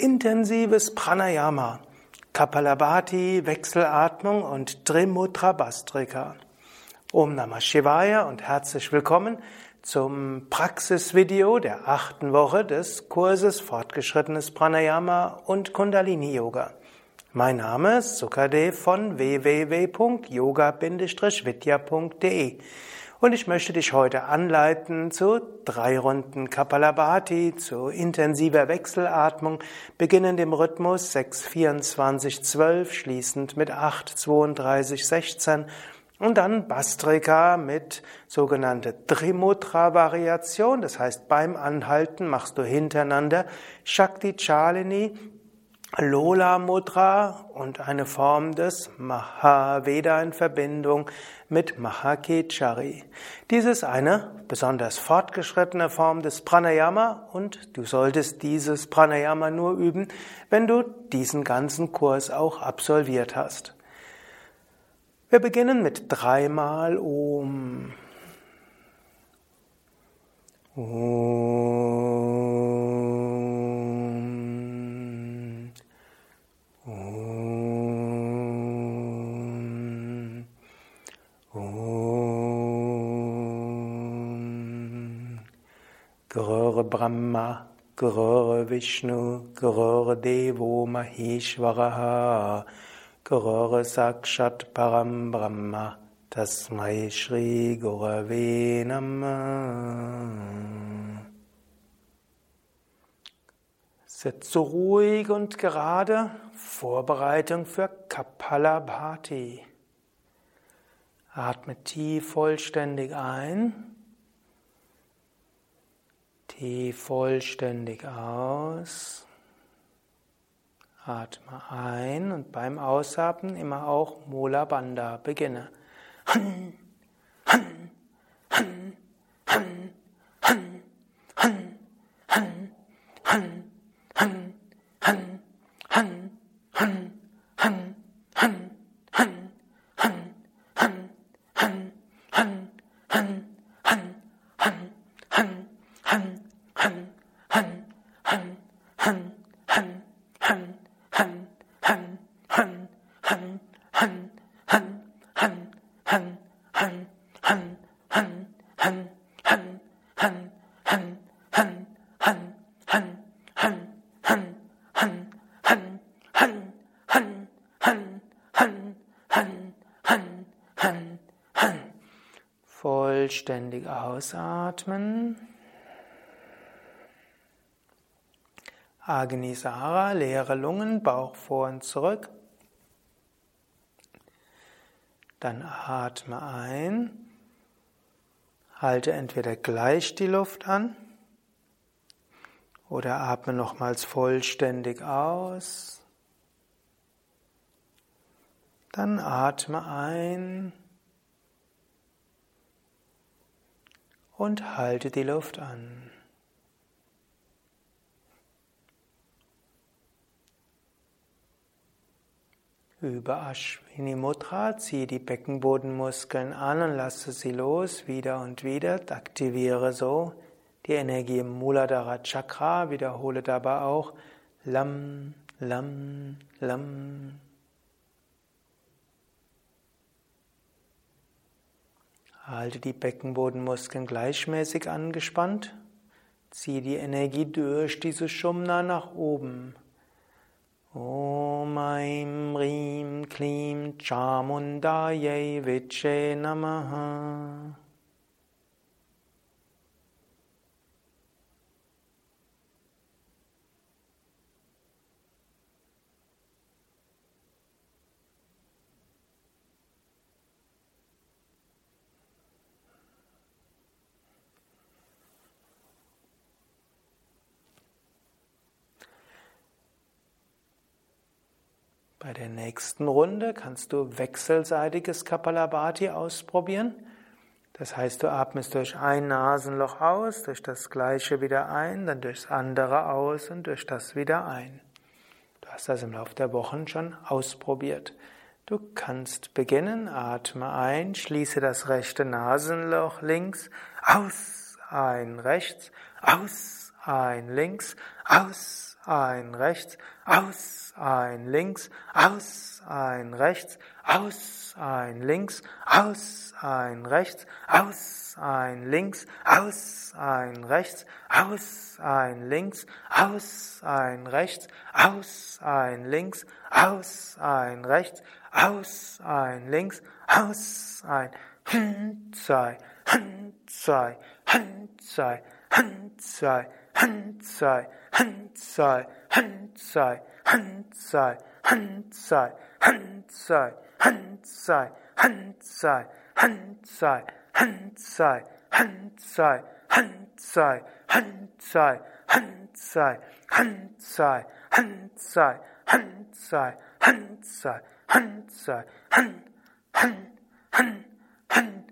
Intensives Pranayama, Kapalabhati, Wechselatmung und Trimudra Bastrika. Om Namah Shivaya und herzlich willkommen zum Praxisvideo der achten Woche des Kurses Fortgeschrittenes Pranayama und Kundalini Yoga. Mein Name ist Sukadev von www.yoga-vidya.de und ich möchte dich heute anleiten zu drei Runden Kapalabhati, zu intensiver Wechselatmung, beginnend im Rhythmus 6, 24, 12, schließend mit 8, 32, 16 und dann Bastrika mit sogenannte Trimudra-Variation. Das heißt, beim Anhalten machst du hintereinander Shakti Chalini, Lola Mudra und eine Form des Mahaveda in Verbindung mit Mahakechari. Dies ist eine besonders fortgeschrittene Form des Pranayama und du solltest dieses Pranayama nur üben, wenn du diesen ganzen Kurs auch absolviert hast. Wir beginnen mit dreimal Om. Om. Gurur Brahma, Gurur Vishnu, Gurur Devo Maheshwaraha, Gurur Sakshat Param Brahma, Tasmai Shri Gurave Namah. Sitze ruhig und gerade, Vorbereitung für Kapalabhati. Atme tief vollständig ein. Tief vollständig aus. Atme ein und beim Ausatmen immer auch Mula Bandha beginne. Vollständig ausatmen. Agnisara, leere Lungen, Bauch vor und zurück. Dann atme ein. Halte entweder gleich die Luft an oder atme nochmals vollständig aus. Dann atme ein. Und halte die Luft an. Über Ashwini Mudra ziehe die Beckenbodenmuskeln an und lasse sie los, wieder und wieder. Aktiviere so die Energie im Muladhara Chakra. Wiederhole dabei auch Lam, Lam, Lam. Halte die Beckenbodenmuskeln gleichmäßig angespannt. Ziehe die Energie durch diese Shumna nach oben. Om Aim Rim Klim Chamundaye Viche Namaha Bei der nächsten Runde kannst du wechselseitiges Kapalabhati ausprobieren. Das heißt, du atmest durch ein Nasenloch aus, durch das gleiche wieder ein, dann durchs andere aus und durch das wieder ein. Du hast das im Laufe der Wochen schon ausprobiert. Du kannst beginnen, atme ein, schließe das rechte Nasenloch links, aus, ein rechts, aus, ein links, aus, ein rechts, aus, ein links, aus, ein rechts, aus, ein links, aus, ein rechts, aus, ein links, aus, ein rechts, aus, ein links, aus, ein rechts, aus, ein links, aus, ein rechts, aus, ein links, aus, ein zwei, zwei, zwei, zwei, zwei, zwei, zwei, zwei, zwei, zwei, zwei, zwei, zwei, Handzai, Handzai, Handzai, Handzai, Handzai, Handzai, Handzai, Handzai, Handzai, Handzai, Han, Han, Han, Han, Han,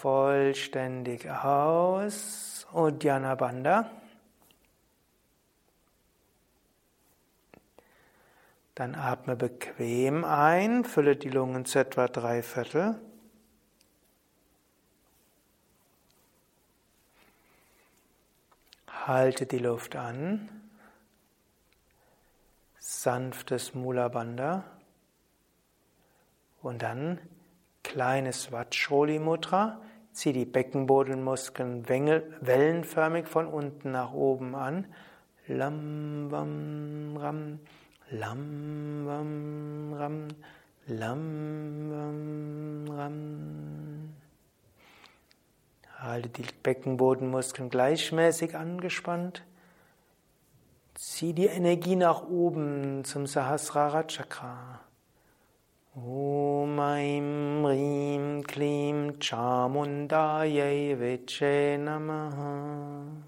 vollständig aus. Uddiyana Bandha. Dann atme bequem ein, fülle die Lungen zu etwa drei Viertel. Halte die Luft an. Sanftes Mula Bandha. Und dann kleines Vajroli Mudra. Zieh die Beckenbodenmuskeln wellenförmig von unten nach oben an. Lam, wam, ram, lam, wam, ram, lam, wam, ram. Halte die Beckenbodenmuskeln gleichmäßig angespannt. Zieh die Energie nach oben zum Sahasrara Chakra. Om Aim Rim Kliem Chamundayai Vichye Namaha.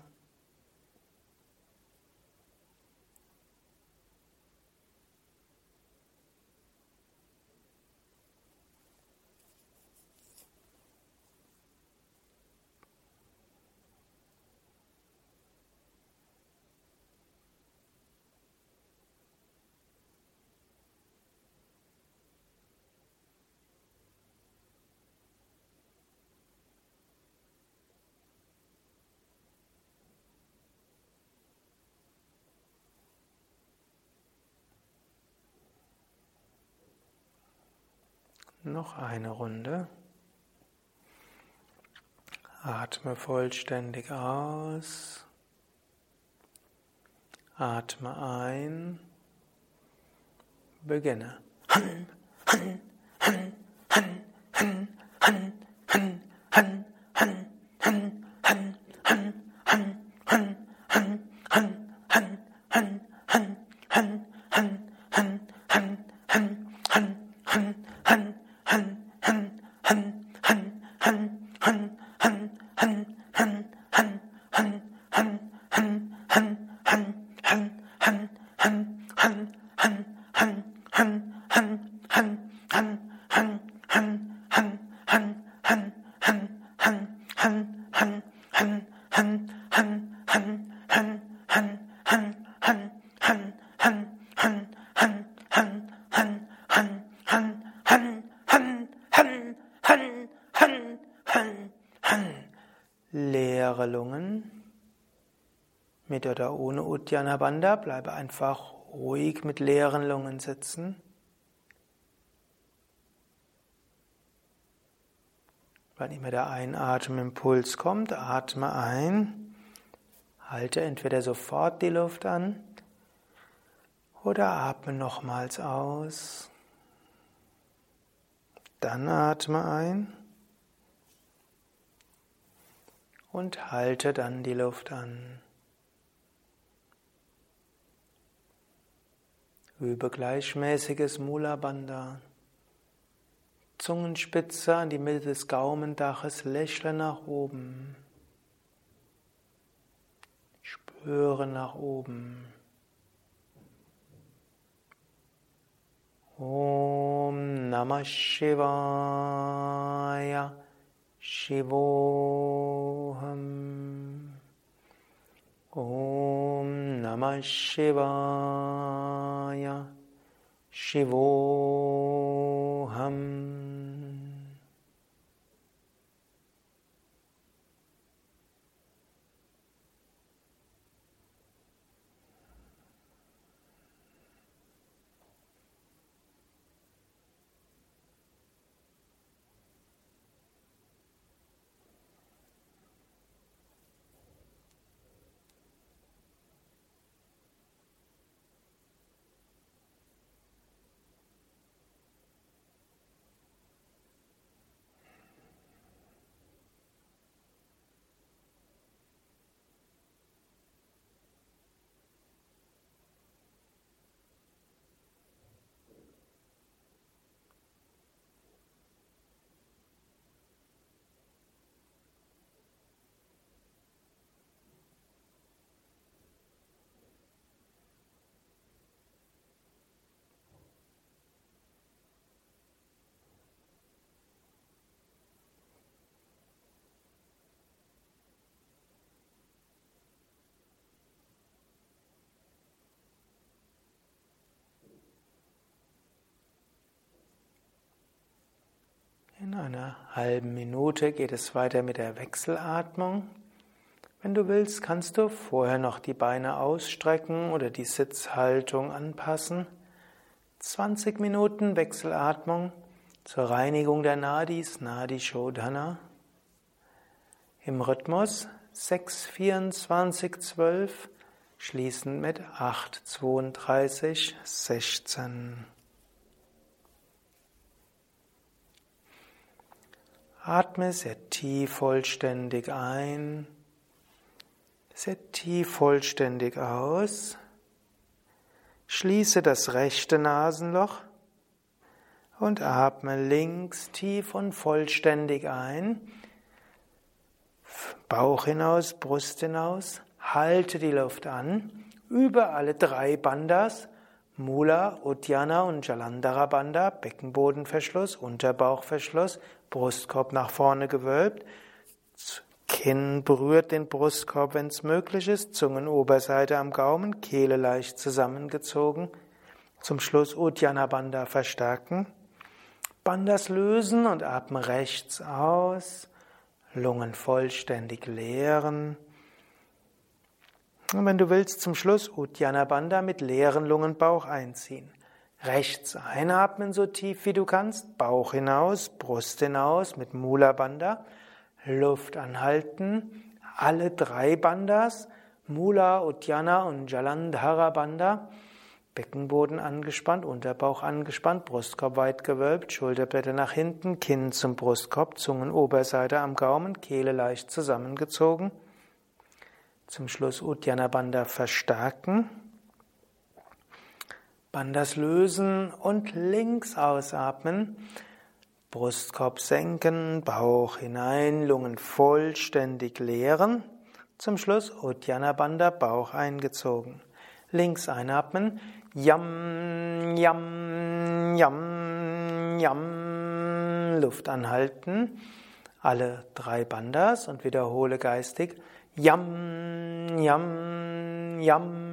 Noch eine Runde. Atme vollständig aus. Atme ein. Beginne. Han, Leere Lungen. Mit oder ohne Uddiyana Bandha bleibe einfach ruhig mit leeren Lungen sitzen. Wann immer der Einatemimpuls kommt, atme ein. Halte entweder sofort die Luft an oder atme nochmals aus. Dann atme ein und halte dann die Luft an. Übe gleichmäßiges Mula Bandha. Zungenspitze an die Mitte des Gaumendaches, lächle nach oben. Spüre nach oben. Om Namah Shivaya Shivoham Om Namah Shivaya Shivoham In einer halben Minute geht es weiter mit der Wechselatmung. Wenn du willst, kannst du vorher noch die Beine ausstrecken oder die Sitzhaltung anpassen. 20 Minuten Wechselatmung zur Reinigung der Nadis, Nadi Shodhana. Im Rhythmus 6, 24, 12, schließend mit 8, 32, 16. Atme sehr tief vollständig ein, sehr tief vollständig aus. Schließe das rechte Nasenloch und atme links tief und vollständig ein. Bauch hinaus, Brust hinaus. Halte die Luft an über alle drei Bandas Mula, Uddiyana und Jalandhara Bandha, Beckenbodenverschluss, Unterbauchverschluss, Brustkorb nach vorne gewölbt, Kinn berührt den Brustkorb, wenn es möglich ist, Zungenoberseite am Gaumen, Kehle leicht zusammengezogen. Zum Schluss Uddiyana Bandha verstärken. Bandhas lösen und atme rechts aus. Lungen vollständig leeren. Und wenn du willst, zum Schluss Uddiyana Bandha mit leeren Lungen Bauch einziehen. Rechts einatmen so tief wie du kannst, Bauch hinaus, Brust hinaus mit Mula Bandha. Luft anhalten, alle drei Bandhas, Mula, Uddiyana und Jalandhara Bandha. Beckenboden angespannt, Unterbauch angespannt, Brustkorb weit gewölbt, Schulterblätter nach hinten, Kinn zum Brustkorb, Zungenoberseite am Gaumen, Kehle leicht zusammengezogen. Zum Schluss Uddiyana Bandha verstärken. Bandas lösen und links ausatmen. Brustkorb senken, Bauch hinein, Lungen vollständig leeren. Zum Schluss Uddiyana Bandha, Bauch eingezogen. Links einatmen. Yam, yam, yam, yam. Luft anhalten. Alle drei Bandas und wiederhole geistig. Yam, yam, yam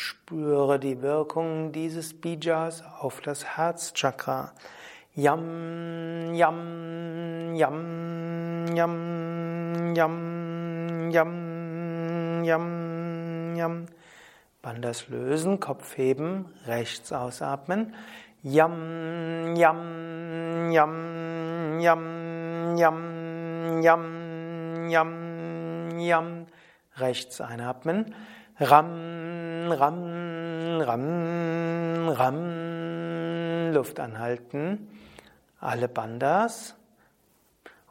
spüre die Wirkung dieses Bijas auf das Herzchakra. Yam, yam, yam, yam, yam, yam, yam, yam. Bandas lösen, Kopf heben, rechts ausatmen. Yam, yam, yam, yam, yam, yam, yam. Yam. Rechts einatmen. Ram, Ram, Ram, Ram. Luft anhalten. Alle Bandas.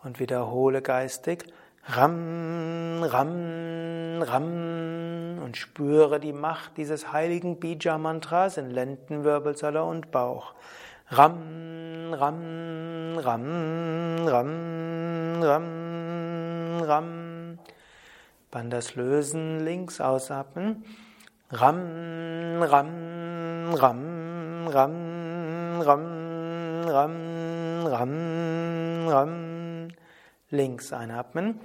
Und wiederhole geistig. Ram, Ram, Ram. Und spüre die Macht dieses heiligen Bija-Mantras in Lendenwirbelsäule und Bauch. Ram, Ram, Ram, Ram, Ram, Ram. Bandas lösen, links ausatmen. Ram, ram, ram, ram, ram, ram, ram, ram. Links einatmen.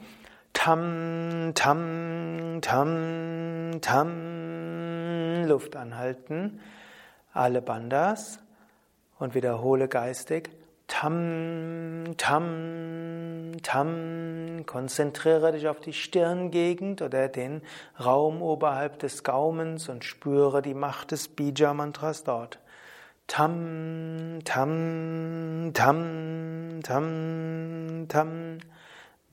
Tam, tam, tam, tam. Luft anhalten. Alle Bandas. Und wiederhole geistig. Tam, tam, tam. Konzentriere dich auf die Stirngegend oder den Raum oberhalb des Gaumens und spüre die Macht des Bija-Mantras dort. Tam, tam, tam, tam, tam.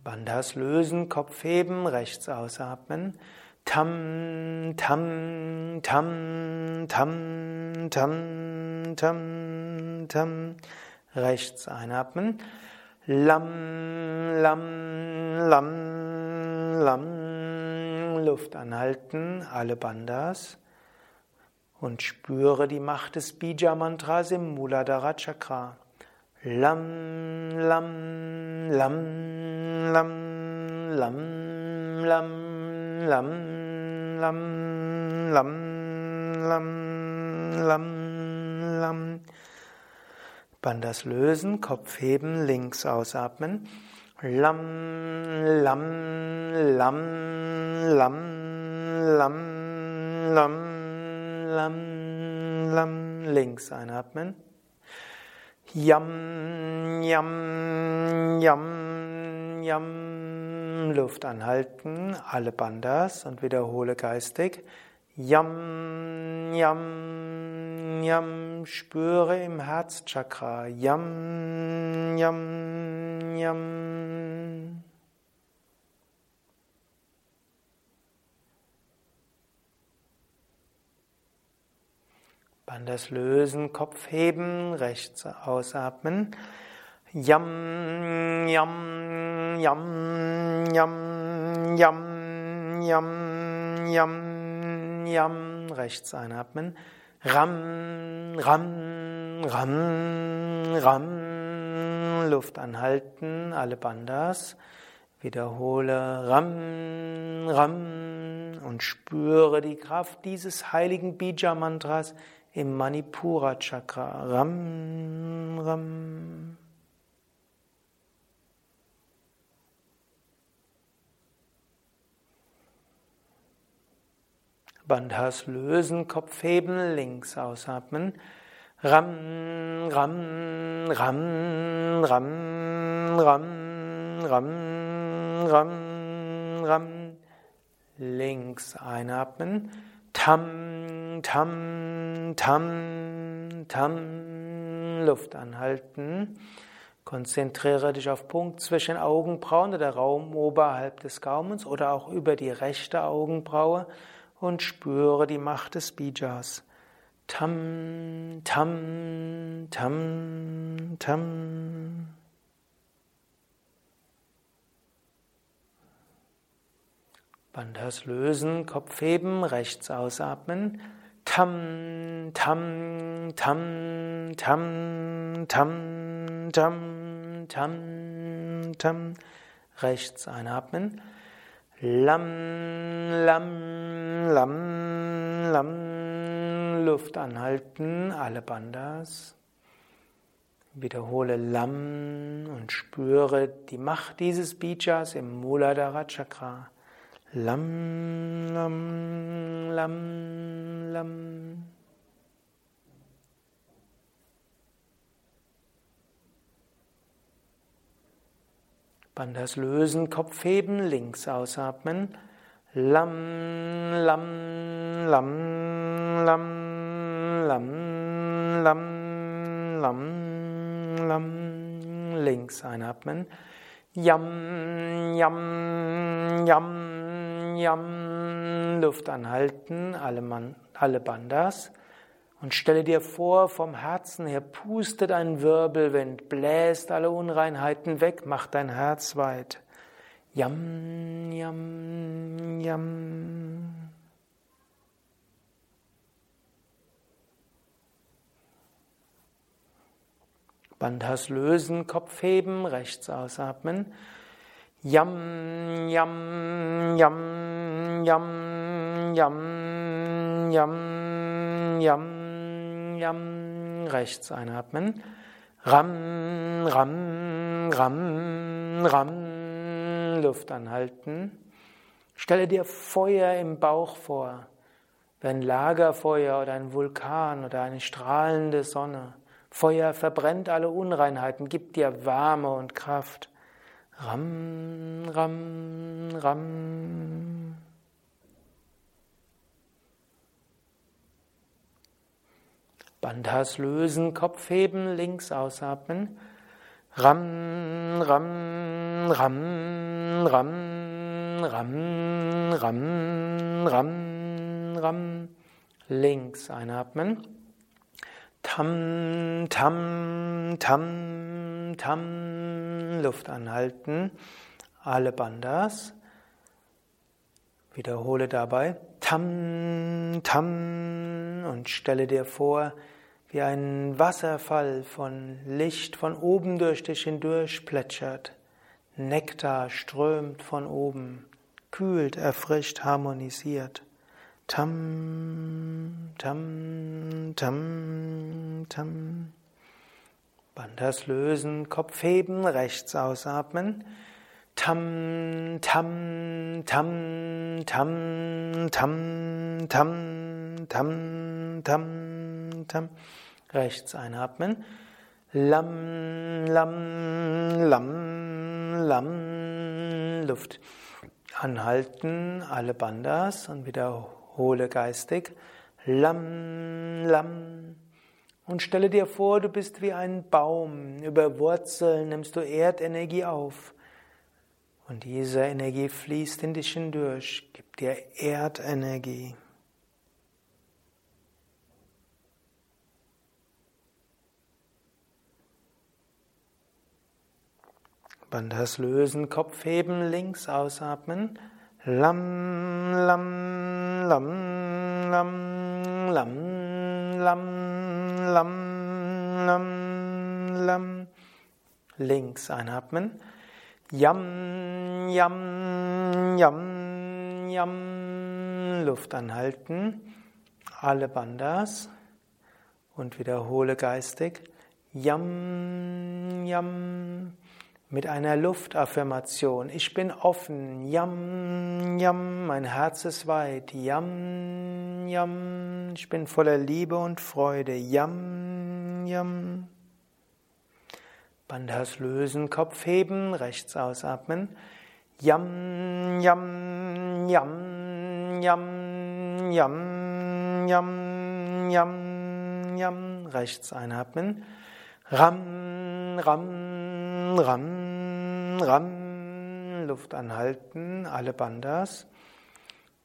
Bandhas lösen, Kopf heben, rechts ausatmen. Tam, tam, tam, tam, tam, tam, tam. Rechts einatmen. Lam, lam, lam, lam. Luft anhalten, alle Bandas und spüre die Macht des Bija-Mantras im Muladhara Chakra. Lam, lam, lam, lam, lam, lam, lam, lam, lam, lam, lam, lam. Bandas lösen, Kopf heben, links ausatmen. Lam, lam, lam, lam, lam, lam lam, lam, links einatmen. Yam, yam, yam, yam, Luft anhalten, alle Bandas und wiederhole geistig. Yam, yam, yam, spüre im Herzchakra. Yam, yam, yam. Bandas lösen, Kopf heben, rechts ausatmen. Yam, yam, yam, yam, yam, yam, yam, yam, rechts einatmen. Ram, ram, ram, ram, Luft anhalten, alle Bandas. Wiederhole Ram, Ram und spüre die Kraft dieses heiligen Bija-Mantras im Manipura Chakra. Ram, Ram. Bandhas lösen, Kopf heben, links ausatmen. Ram, Ram, Ram, Ram, Ram, Ram, Ram, Ram. Links einatmen. Tam, tam, tam, tam. Luft anhalten. Konzentriere dich auf Punkt zwischen Augenbrauen oder Raum oberhalb des Gaumens oder auch über die rechte Augenbraue und spüre die Macht des Bijas. Tam, tam, tam, tam. Bandhas lösen, Kopf heben, rechts ausatmen. Tam, tam, tam, tam, tam, tam, tam, tam. Rechts einatmen. Lam, lam, lam, lam. Luft anhalten, alle Bandas. Wiederhole Lam und spüre die Macht dieses Bijas im Muladhara Chakra. Lam, lam, lam, lam. Bandas lösen, Kopf heben, links ausatmen. Lam, lam, lam, lam, lam, lam, lam, lam. Links einatmen. Yam, yam, yam, yam. Luft anhalten, alle, Man, alle Bandas. Und stelle dir vor, vom Herzen her pustet ein Wirbelwind, bläst alle Unreinheiten weg, macht dein Herz weit. Yam, yam, yam. Bandhas lösen, Kopf heben, rechts ausatmen. Yam, yam, yam, yam, yam, yam, yam, yam. Rechts einatmen. Ram, ram, ram, ram. Luft anhalten. Stelle dir Feuer im Bauch vor, wie ein Lagerfeuer oder ein Vulkan oder eine strahlende Sonne. Feuer verbrennt alle Unreinheiten, gibt dir Wärme und Kraft. Ram, ram, ram. Bandhas lösen, Kopf heben, links ausatmen. Ram, ram, ram, ram, ram, ram, ram, ram. Links einatmen. Tam, tam, tam, tam. Luft anhalten. Alle Bandas. Wiederhole dabei Tam, Tam und stelle dir vor, wie ein Wasserfall von Licht von oben durch dich hindurch plätschert. Nektar strömt von oben, kühlt, erfrischt, harmonisiert. Tam, tam, tam, tam. Bandas lösen, Kopf heben, rechts ausatmen. Tam, tam, tam, tam, tam, tam, tam, tam, tam. Rechts einatmen. Lam, lam, lam, lam. Luft anhalten, alle Bandas und wiederhole geistig. Lam, lam. Und stelle dir vor, du bist wie ein Baum. Über Wurzeln nimmst du Erdenergie auf. Und diese Energie fließt in dich hindurch, gibt dir Erdenergie. Bandhas lösen, Kopf heben, links ausatmen. Lam, lam, lam, lam, lam, lam, lam, lam, lam. Links einatmen. Yam, yam, yam, yam. Luft anhalten. Alle Bandas. Und wiederhole geistig. Yam, yam. Mit einer Luftaffirmation. Ich bin offen. Yam, yam. Mein Herz ist weit. Yam, yam. Ich bin voller Liebe und Freude. Yam, yam. Bandhas lösen, Kopf heben, rechts ausatmen. Yam, yam, yam, yam, yam, yam, yam, yam. Rechts einatmen. Ram, ram, ram, ram. Luft anhalten, alle Bandas.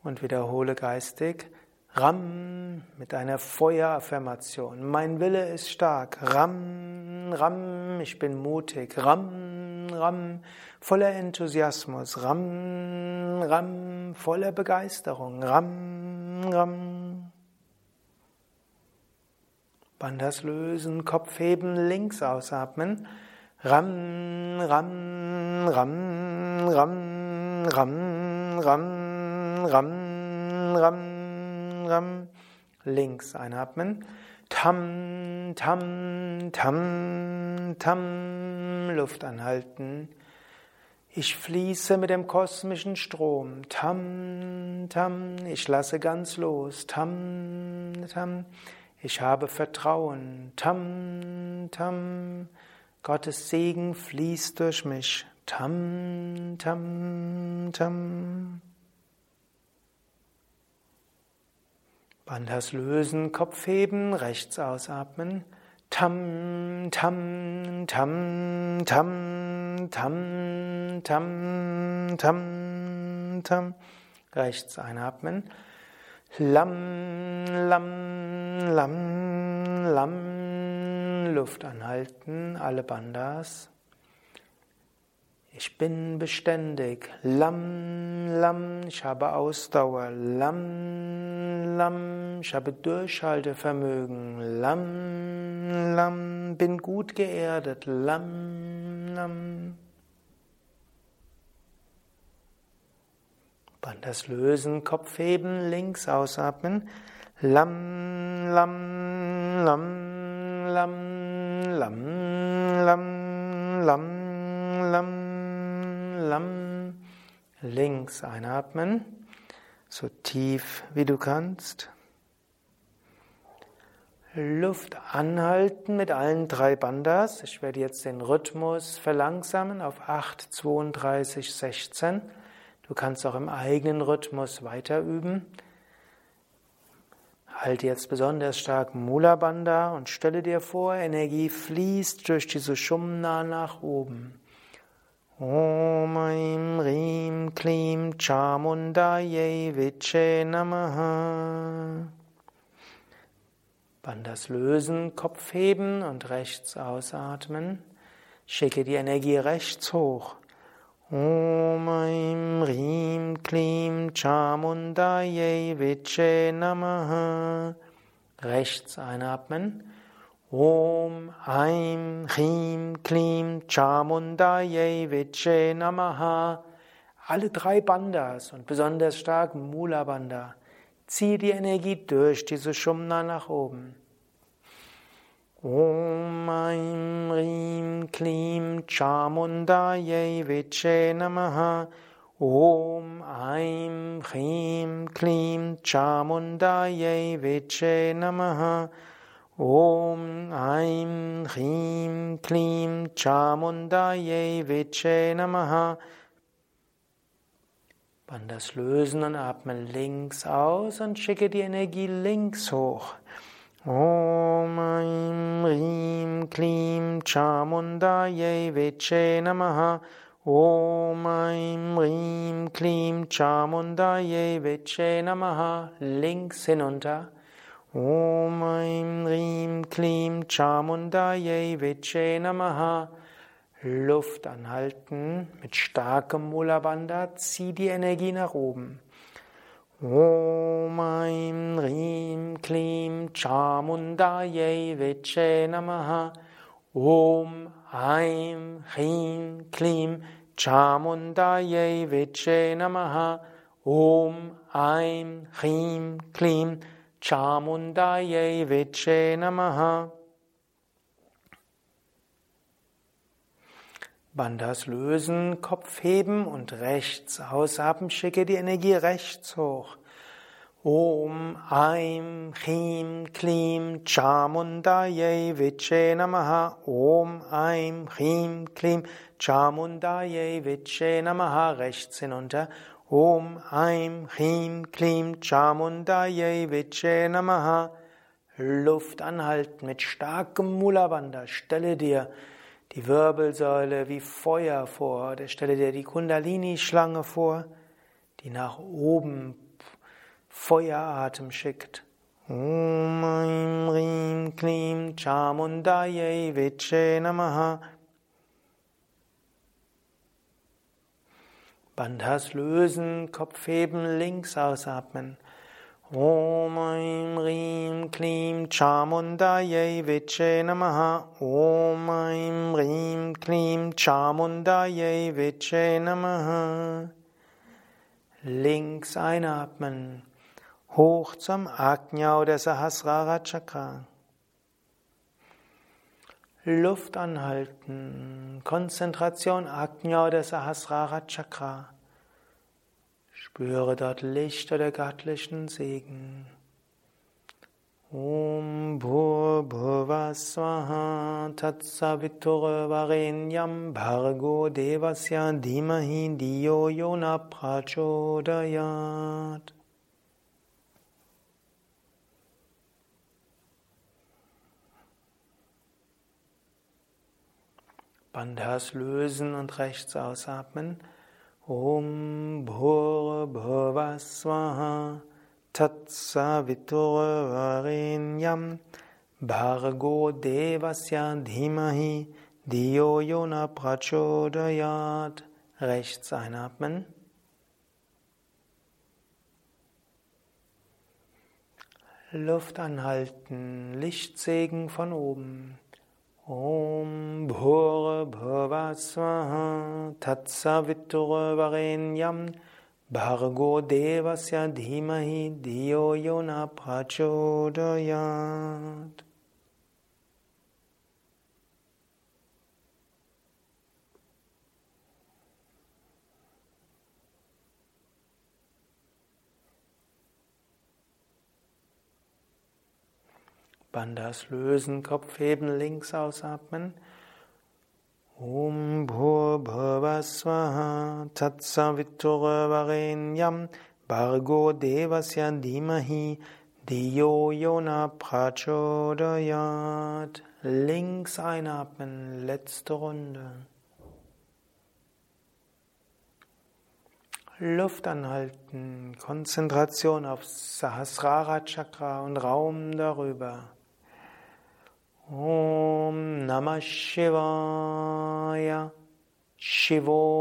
Und wiederhole geistig. Ram mit einer Feueraffirmation. Mein Wille ist stark. Ram, Ram, ich bin mutig. Ram, Ram, voller Enthusiasmus. Ram, Ram, voller Begeisterung. Ram, Ram. Bandas lösen, Kopf heben, links ausatmen. Ram, Ram, Ram, Ram, Ram, Ram, Ram, Ram. Ram. Links einatmen. Tam, tam, tam, tam. Luft anhalten. Ich fließe mit dem kosmischen Strom. Tam, tam. Ich lasse ganz los. Tam, tam. Ich habe Vertrauen. Tam, tam. Gottes Segen fließt durch mich. Tam, tam, tam. Bandhas lösen, Kopf heben, rechts ausatmen. Tam, tam, tam, tam, tam, tam, tam, tam. Rechts einatmen. Lam, lam, lam, lam. Luft anhalten, alle Bandas. Ich bin beständig. Lam, lam, ich habe Ausdauer. Lam, lam, ich habe Durchhaltevermögen. Lam, lam, bin gut geerdet. Lam, lam. Bandas lösen, Kopf heben, links ausatmen. Lam, lam, lam, lam, lam, lam, lam, lam. Lam. Links einatmen, so tief wie du kannst. Luft anhalten mit allen drei Bandas. Ich werde jetzt den Rhythmus verlangsamen auf 8, 32, 16. Du kannst auch im eigenen Rhythmus weiter üben. Halte jetzt besonders stark Mula Bandha und stelle dir vor, Energie fließt durch die Sushumna nach oben. Om Aim Rim Klim Chamundaye Viche Namaha Bandhas lösen, Kopf heben und rechts ausatmen. Schicke die Energie rechts hoch. Om Aim Rim Klim Chamundaye Viche Namaha. Rechts einatmen. Om Aim Rim Klim Chamundaye Viche Namaha. Alle drei Bandas und besonders stark Mula Bandha. Zieh die Energie durch diese Shumna nach oben. Om Aim Rim Klim Chamundaye Viche Namaha Om Aim Rim Klim Chamundaye Viche Namaha Om Aim Rim Klim Chamundaye Viche Namaha Bandas lösen und atmen links aus und schicke die Energie links hoch. Om Aim Rim Klim Chamundaye Viche Namaha Om Aim Rim Klim Chamundaye Viche Namaha Links hinunter. Om Aim Rim Klim Chamundaye Viche Namaha. Luft anhalten mit starkem Mula Bandha, zieh die Energie nach oben. Om Aim Rim Klim Chamundaye Viche Namaha. Om Aim Rim Klim Chamundaye Viche Namaha. Om Aim Rim Klim Chamundaye Viche Namaha Bandhas lösen, Kopf heben und rechts ausatmen, schicke die Energie rechts hoch. Om Aim Chim Klim Chamundaye Viche Namaha. Om Aim Chim Klim Chamundaye Viche Namaha. Rechts hinunter Om Aim Chim Klim Chamundaye Viche Namaha Luft anhalten mit starkem Mula Bandha. Stelle dir die Wirbelsäule wie Feuer vor, stelle dir die Kundalini-Schlange vor, die nach oben Feueratem schickt. Om Aim Rim Klim Chamundaye Viche Namaha Bandhas lösen, Kopf heben, links ausatmen. Om Aim Rim Klim Chamundaye Viche Namaha Om Aim Rim Klim Chamundaye Viche Namaha Links einatmen, hoch zum Ajna oder Sahasrara Chakra. Luft anhalten, Konzentration Ajna oder Sahasrara Chakra. Spüre dort Licht oder göttlichen Segen. Om Bhur Bhuvasvaha Tatsavitur Varenyam Bhargo Devasya Dimahi Diyo Yona Prachodayat Bandhas lösen und rechts ausatmen. Om Bhur Bhuva Swaha Tatsavitur Varenyam Bhargo Devasya Dhimahi Diyo Yona Prachodayat Rechts einatmen. Luft anhalten, Lichtsegen von oben. Om Bhur Bhuvasvaha Tatsavitur Varenyam Bhargo Devasya Dhimahi Diyo Yona Prachodayat Bandhas lösen, Kopf heben, links ausatmen. Om Bhur Bhuvasvaha Tatsavitur Varenyam Bargo Devasya Dimahi Diyo Yona Prachodayat. Links einatmen, letzte Runde. Luft anhalten, Konzentration auf Sahasrara Chakra und Raum darüber. Om Namah Shivaya Shivoham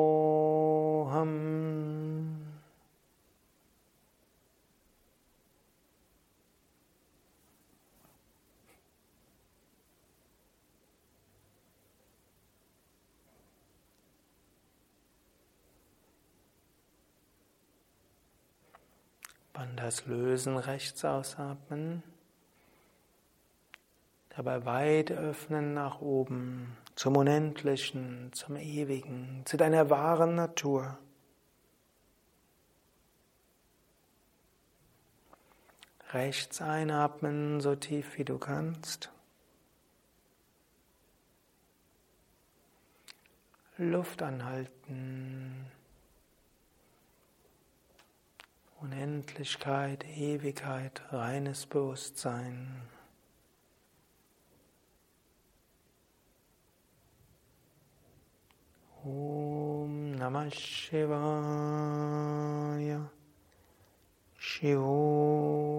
Bandhas lösen, rechts ausatmen. Dabei weit öffnen nach oben, zum Unendlichen, zum Ewigen, zu deiner wahren Natur. Rechts einatmen, so tief wie du kannst. Luft anhalten. Unendlichkeit, Ewigkeit, reines Bewusstsein. Om Namah Shivaya Shivoham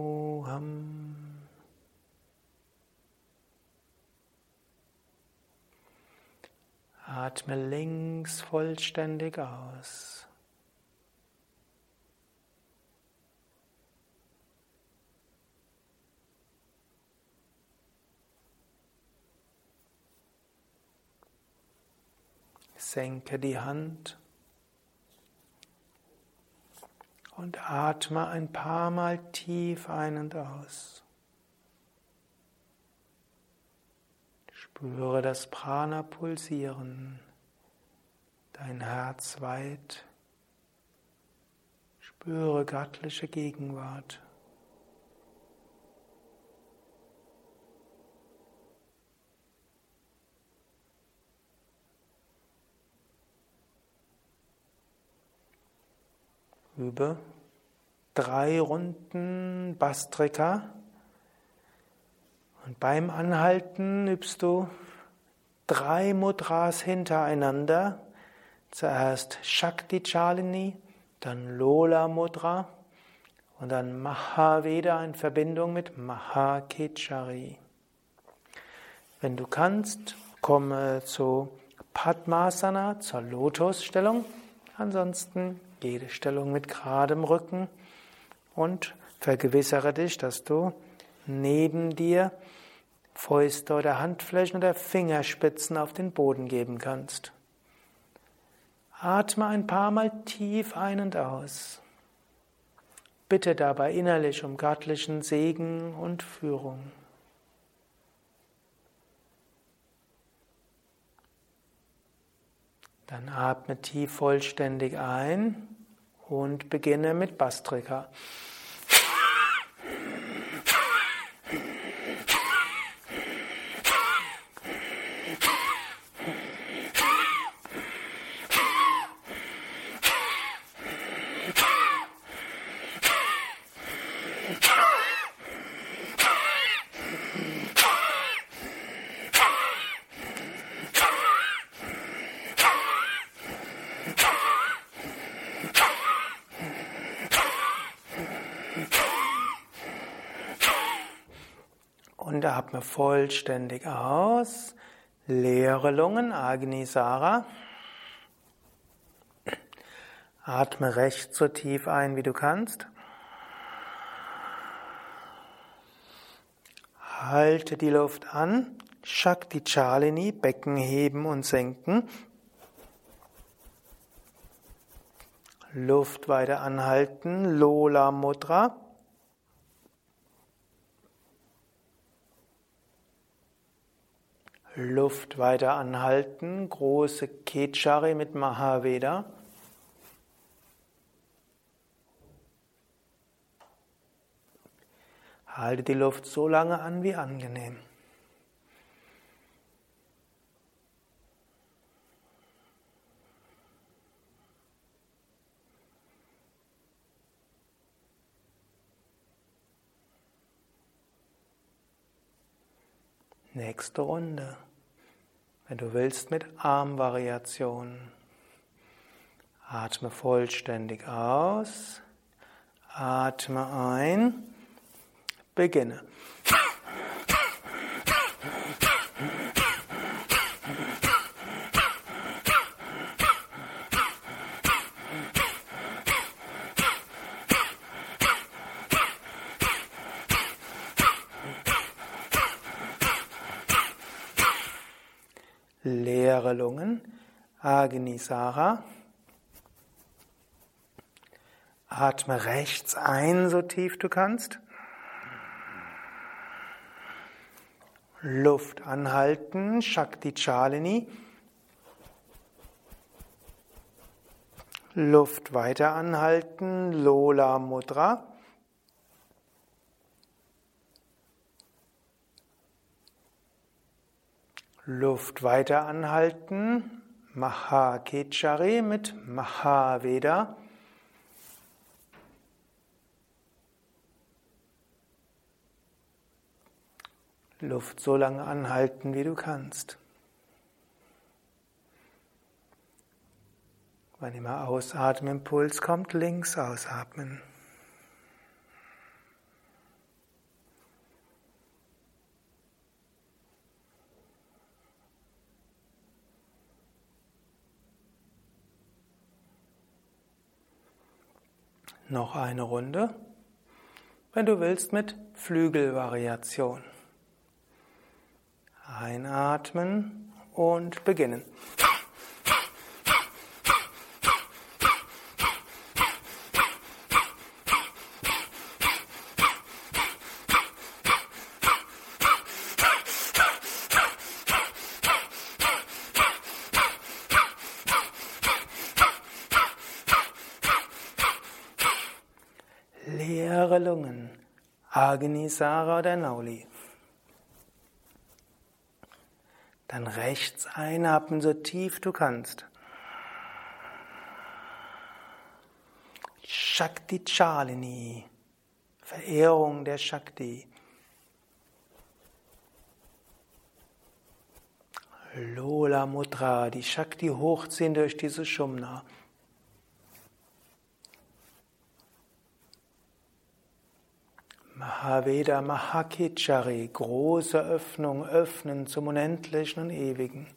Atme links vollständig aus. Senke die Hand und atme ein paar Mal tief ein und aus. Spüre das Prana pulsieren, dein Herz weit. Spüre göttliche Gegenwart. Übe drei Runden Bastrika. Und beim Anhalten übst du drei Mudras hintereinander. Zuerst Shakti Chalini, dann Lola Mudra und dann Mahaveda in Verbindung mit Mahakechari. Wenn du kannst, komme zu Padmasana, zur Lotusstellung. Ansonsten jede Stellung mit geradem Rücken und vergewissere dich, dass du neben dir Fäuste oder Handflächen oder Fingerspitzen auf den Boden geben kannst. Atme ein paar Mal tief ein und aus. Bitte dabei innerlich um göttlichen Segen und Führung. Dann atme tief vollständig ein und beginne mit Bastrika. Atme vollständig aus. Leere Lungen, Agnisara. Atme rechts so tief ein, wie du kannst. Halte die Luft an. Shakti Chalini, Becken heben und senken. Luft weiter anhalten. Lola Mudra. Luft weiter anhalten, große Kechari mit Mahaveda. Halte die Luft so lange an wie angenehm. Nächste Runde. Wenn du willst, mit Armvariation. Atme vollständig aus. Atme ein. Beginne. leere Lungen, Agnisara. Atme rechts ein, so tief du kannst. Luft anhalten, Shakti Chalini. Luft weiter anhalten, Lola Mudra. Luft weiter anhalten. Mahakechari mit Mahaveda. Luft so lange anhalten, wie du kannst. Wann immer Ausatmimpuls kommt, links ausatmen. Noch eine Runde. Wenn du willst, mit Flügelvariation. Einatmen und beginnen. Leere Lungen. Agni, Sarah oder Nauli. Dann rechts einatmen, so tief du kannst. Shakti Chalini, Verehrung der Shakti. Lola Mudra, die Shakti hochziehen durch diese Shumna. Mahaveda Mahakechari, große Öffnung, öffnen zum Unendlichen und Ewigen.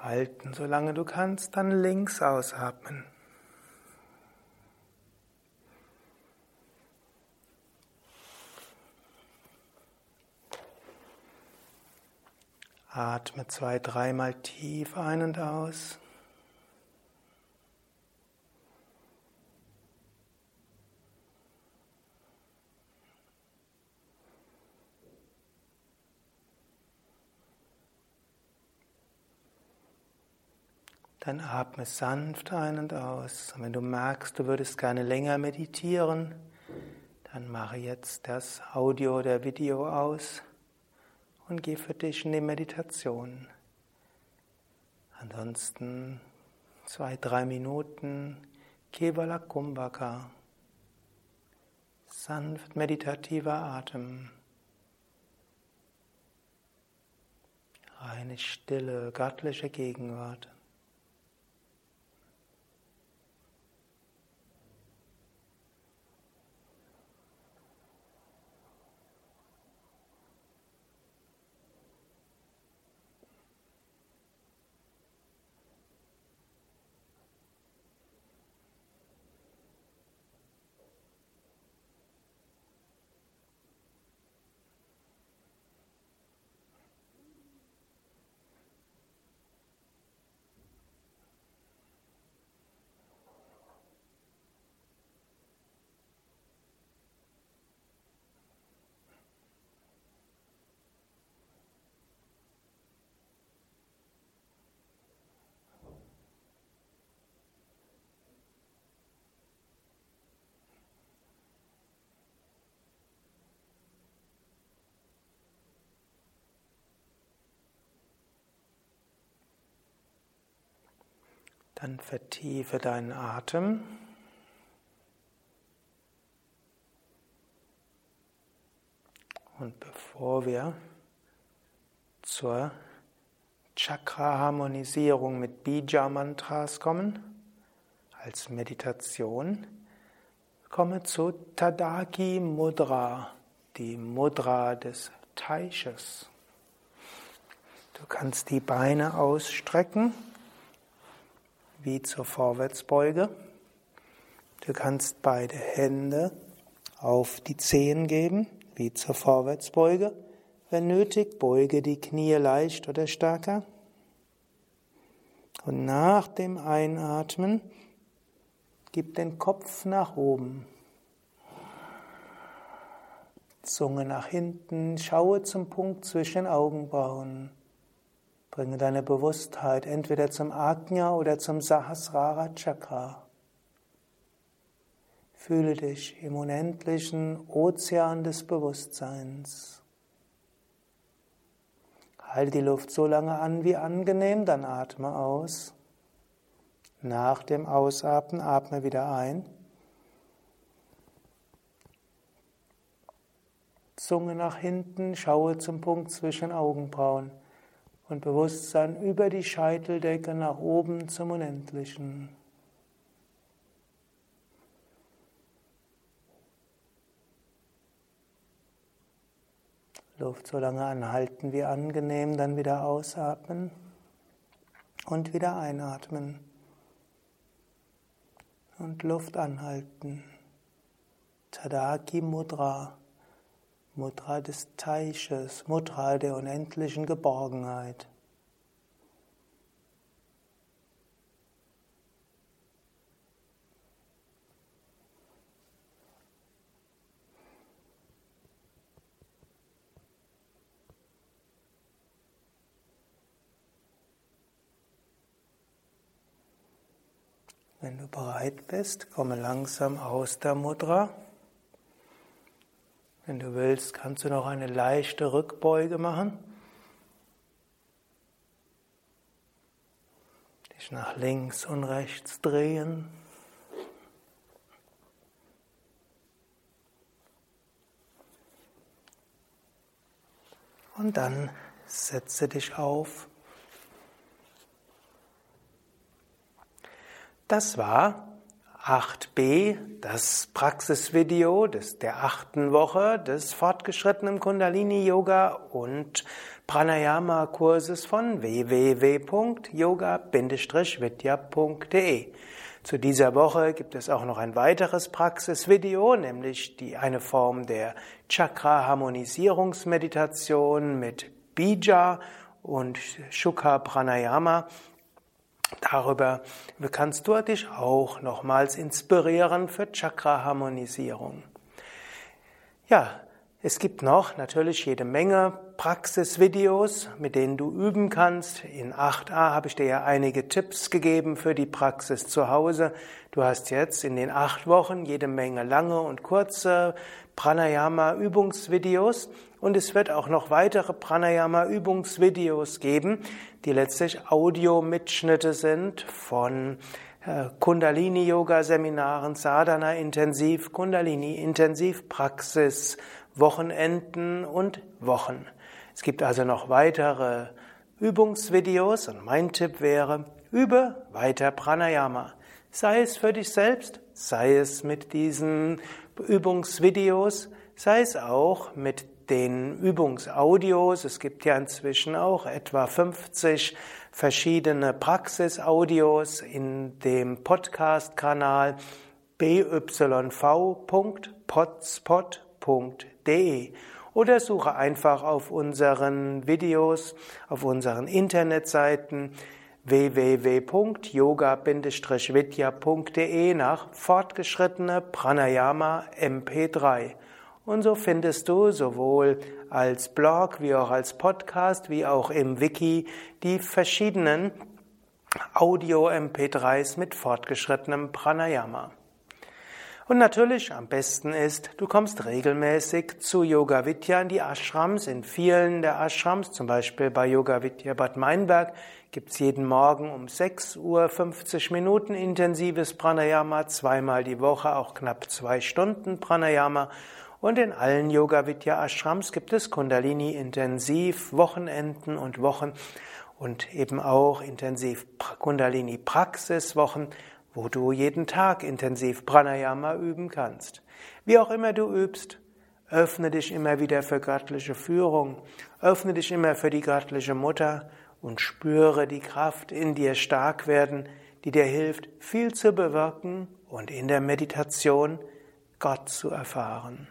Halten, solange du kannst, dann links ausatmen. Atme zwei, dreimal tief ein und aus. Dann atme sanft ein und aus. Und wenn du merkst, du würdest gerne länger meditieren, dann mache jetzt das Audio oder Video aus und geh für dich in die Meditation. Ansonsten zwei, drei Minuten Kevala Kumbhaka. Sanft meditativer Atem. Eine stille, göttliche Gegenwart. Dann vertiefe deinen Atem. Und bevor wir zur Chakra-Harmonisierung mit Bija-Mantras kommen, als Meditation, komme zu Tadaki Mudra, die Mudra des Teiches. Du kannst die Beine ausstrecken wie zur Vorwärtsbeuge. Du kannst beide Hände auf die Zehen geben, wie zur Vorwärtsbeuge. Wenn nötig, beuge die Knie leicht oder stärker. Und nach dem Einatmen gib den Kopf nach oben. Zunge nach hinten, schaue zum Punkt zwischen Augenbrauen. Bringe deine Bewusstheit entweder zum Ajna oder zum Sahasrara Chakra. Fühle dich im unendlichen Ozean des Bewusstseins. Halte die Luft so lange an wie angenehm, dann atme aus. Nach dem Ausatmen atme wieder ein. Zunge nach hinten, schaue zum Punkt zwischen Augenbrauen und Bewusstsein über die Scheiteldecke nach oben zum Unendlichen. Luft so lange anhalten wie angenehm, dann wieder ausatmen und wieder einatmen und Luft anhalten. Tadaki Mudra. Mudra des Teiches, Mudra der unendlichen Geborgenheit. Wenn du bereit bist, komme langsam aus der Mudra. Wenn du willst, kannst du noch eine leichte Rückbeuge machen. Dich nach links und rechts drehen. Und dann setze dich auf. Das war 8b, das Praxisvideo des, der achten Woche des fortgeschrittenen Kundalini Yoga und Pranayama Kurses von www.yoga-vidya.de. Zu dieser Woche gibt es auch noch ein weiteres Praxisvideo, nämlich die eine Form der Chakra Harmonisierungsmeditation mit Bija und Shukha Pranayama Darüber kannst du dich auch nochmals inspirieren für Chakra-Harmonisierung. Ja, es gibt noch natürlich jede Menge Praxisvideos, mit denen du üben kannst. In 8a habe ich dir ja einige Tipps gegeben für die Praxis zu Hause. Du hast jetzt in den acht Wochen jede Menge lange und kurze Pranayama-Übungsvideos und es wird auch noch weitere Pranayama-Übungsvideos geben, die letztlich Audio-Mitschnitte sind von äh, Kundalini-Yoga-Seminaren, Sadhana-Intensiv, Kundalini-Intensiv-Praxis, Wochenenden und Wochen. Es gibt also noch weitere Übungsvideos und mein Tipp wäre, übe weiter Pranayama. Sei es für dich selbst, sei es mit diesen Übungsvideos, sei es auch mit den Übungsaudios. Es gibt ja inzwischen auch etwa 50 verschiedene Praxisaudios in dem Podcast-Kanal byv.potspot.de oder suche einfach auf unseren Videos, auf unseren Internetseiten www.yoga-vidya.de nach fortgeschrittene Pranayama MP3. Und so findest du sowohl als Blog wie auch als Podcast wie auch im Wiki die verschiedenen Audio-MP3s mit fortgeschrittenem Pranayama. Und natürlich am besten ist, du kommst regelmäßig zu Yoga Vidya in die Ashrams. In vielen der Ashrams, zum Beispiel bei Yoga Vidya Bad Meinberg, gibt's jeden Morgen um 6 Uhr 50 Minuten intensives Pranayama, zweimal die Woche auch knapp zwei Stunden Pranayama. Und in allen Yoga Vidya Ashrams gibt es Kundalini intensiv Wochenenden und Wochen und eben auch intensiv Kundalini Praxiswochen wo du jeden Tag intensiv Pranayama üben kannst. Wie auch immer du übst, öffne dich immer wieder für göttliche Führung, öffne dich immer für die göttliche Mutter und spüre die Kraft in dir stark werden, die dir hilft, viel zu bewirken und in der Meditation Gott zu erfahren.